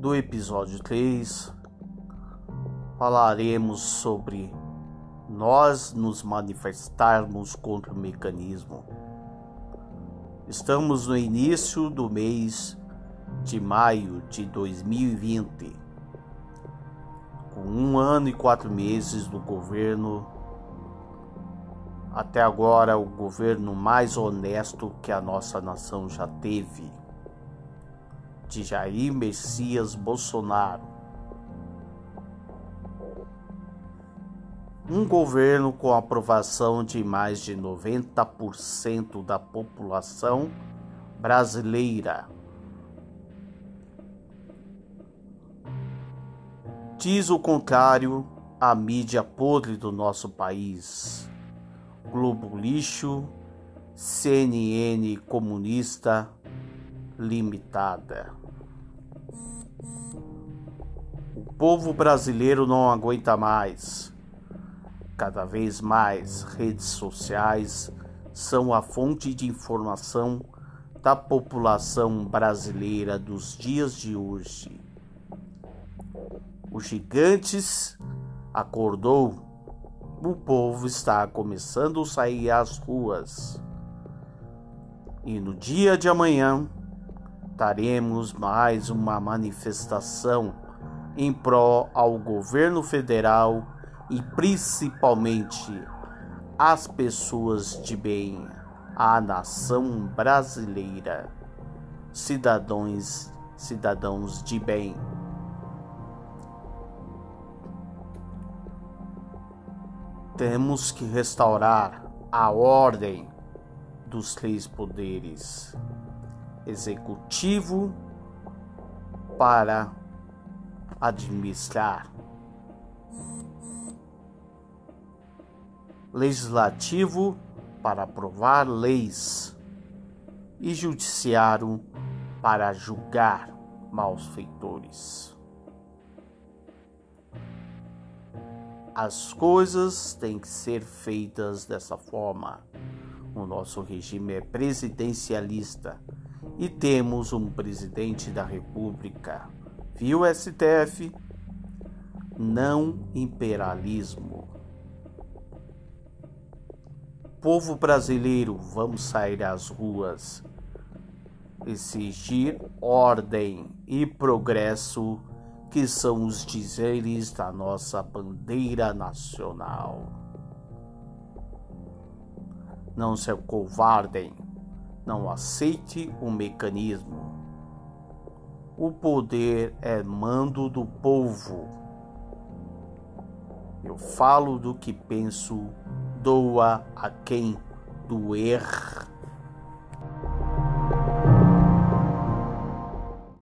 No episódio 3, falaremos sobre nós nos manifestarmos contra o mecanismo. Estamos no início do mês de maio de 2020, com um ano e quatro meses do governo. Até agora, o governo mais honesto que a nossa nação já teve, de Jair Messias Bolsonaro Um governo com aprovação de mais de 90% da população brasileira. Diz o contrário a mídia podre do nosso país. Globo Lixo, CNN Comunista Limitada. O povo brasileiro não aguenta mais Cada vez mais redes sociais são a fonte de informação da população brasileira dos dias de hoje. Os gigantes acordou, o povo está começando a sair às ruas. E no dia de amanhã teremos mais uma manifestação em prol ao governo federal e principalmente as pessoas de bem, a nação brasileira, cidadãos, cidadãos de bem. Temos que restaurar a ordem dos três poderes executivo para administrar legislativo para aprovar leis e judiciário para julgar malfeitores. As coisas têm que ser feitas dessa forma. O nosso regime é presidencialista e temos um presidente da República. Viu, STF? Não imperialismo povo brasileiro, vamos sair às ruas, exigir ordem e progresso, que são os dizeres da nossa bandeira nacional. Não se covardem, não aceite o mecanismo. O poder é mando do povo. Eu falo do que penso doa a quem doer.